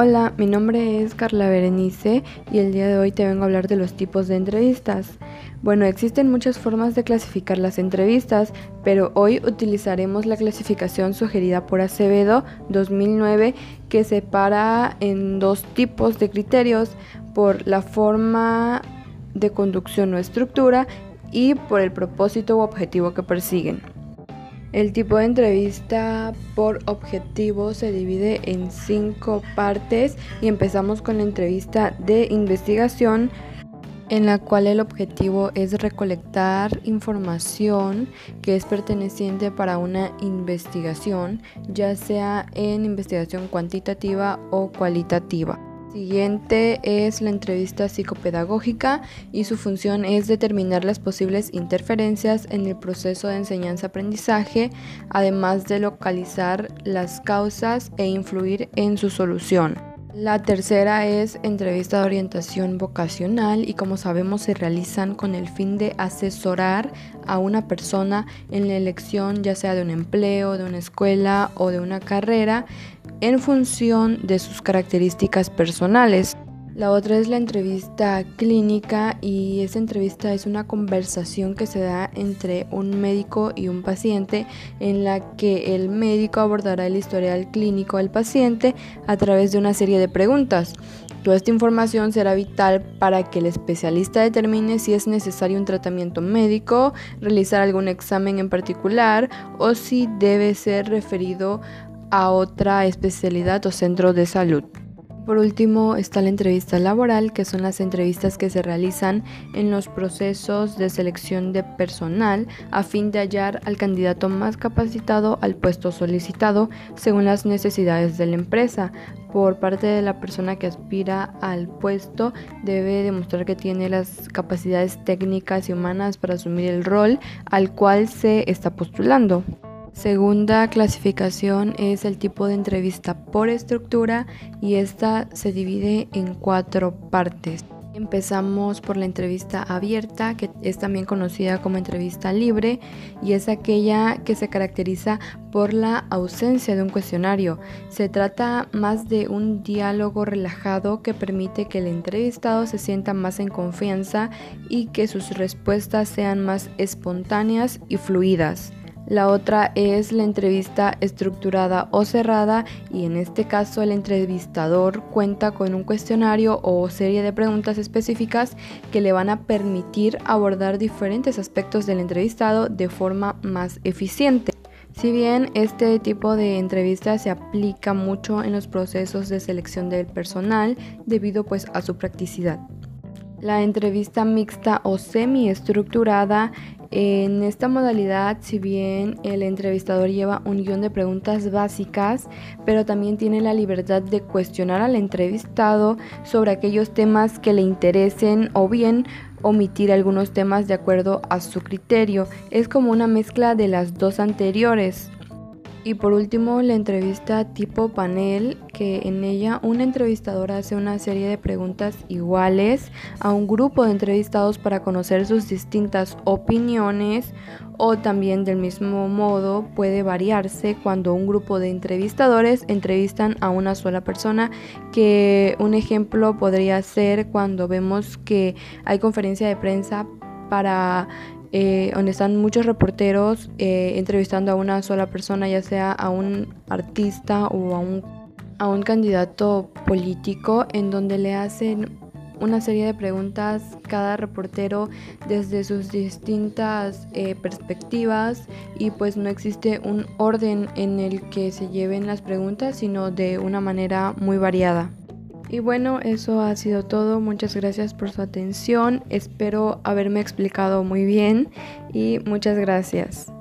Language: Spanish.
Hola, mi nombre es Carla Berenice y el día de hoy te vengo a hablar de los tipos de entrevistas. Bueno, existen muchas formas de clasificar las entrevistas, pero hoy utilizaremos la clasificación sugerida por Acevedo 2009 que separa en dos tipos de criterios por la forma de conducción o estructura y por el propósito u objetivo que persiguen. El tipo de entrevista por objetivo se divide en cinco partes y empezamos con la entrevista de investigación en la cual el objetivo es recolectar información que es perteneciente para una investigación, ya sea en investigación cuantitativa o cualitativa. Siguiente es la entrevista psicopedagógica y su función es determinar las posibles interferencias en el proceso de enseñanza-aprendizaje, además de localizar las causas e influir en su solución. La tercera es entrevista de orientación vocacional y como sabemos se realizan con el fin de asesorar a una persona en la elección ya sea de un empleo, de una escuela o de una carrera en función de sus características personales. La otra es la entrevista clínica y esa entrevista es una conversación que se da entre un médico y un paciente en la que el médico abordará el historial clínico del paciente a través de una serie de preguntas. Toda esta información será vital para que el especialista determine si es necesario un tratamiento médico, realizar algún examen en particular o si debe ser referido a otra especialidad o centro de salud. Por último está la entrevista laboral, que son las entrevistas que se realizan en los procesos de selección de personal a fin de hallar al candidato más capacitado al puesto solicitado según las necesidades de la empresa. Por parte de la persona que aspira al puesto debe demostrar que tiene las capacidades técnicas y humanas para asumir el rol al cual se está postulando. Segunda clasificación es el tipo de entrevista por estructura y esta se divide en cuatro partes. Empezamos por la entrevista abierta, que es también conocida como entrevista libre, y es aquella que se caracteriza por la ausencia de un cuestionario. Se trata más de un diálogo relajado que permite que el entrevistado se sienta más en confianza y que sus respuestas sean más espontáneas y fluidas. La otra es la entrevista estructurada o cerrada y en este caso el entrevistador cuenta con un cuestionario o serie de preguntas específicas que le van a permitir abordar diferentes aspectos del entrevistado de forma más eficiente. Si bien este tipo de entrevista se aplica mucho en los procesos de selección del personal debido pues a su practicidad. La entrevista mixta o semi-estructurada en esta modalidad, si bien el entrevistador lleva un guion de preguntas básicas, pero también tiene la libertad de cuestionar al entrevistado sobre aquellos temas que le interesen o bien omitir algunos temas de acuerdo a su criterio. Es como una mezcla de las dos anteriores. Y por último, la entrevista tipo panel, que en ella un entrevistador hace una serie de preguntas iguales a un grupo de entrevistados para conocer sus distintas opiniones o también del mismo modo puede variarse cuando un grupo de entrevistadores entrevistan a una sola persona, que un ejemplo podría ser cuando vemos que hay conferencia de prensa para eh, donde están muchos reporteros eh, entrevistando a una sola persona, ya sea a un artista o a un, a un candidato político, en donde le hacen una serie de preguntas cada reportero desde sus distintas eh, perspectivas y pues no existe un orden en el que se lleven las preguntas, sino de una manera muy variada. Y bueno, eso ha sido todo. Muchas gracias por su atención. Espero haberme explicado muy bien y muchas gracias.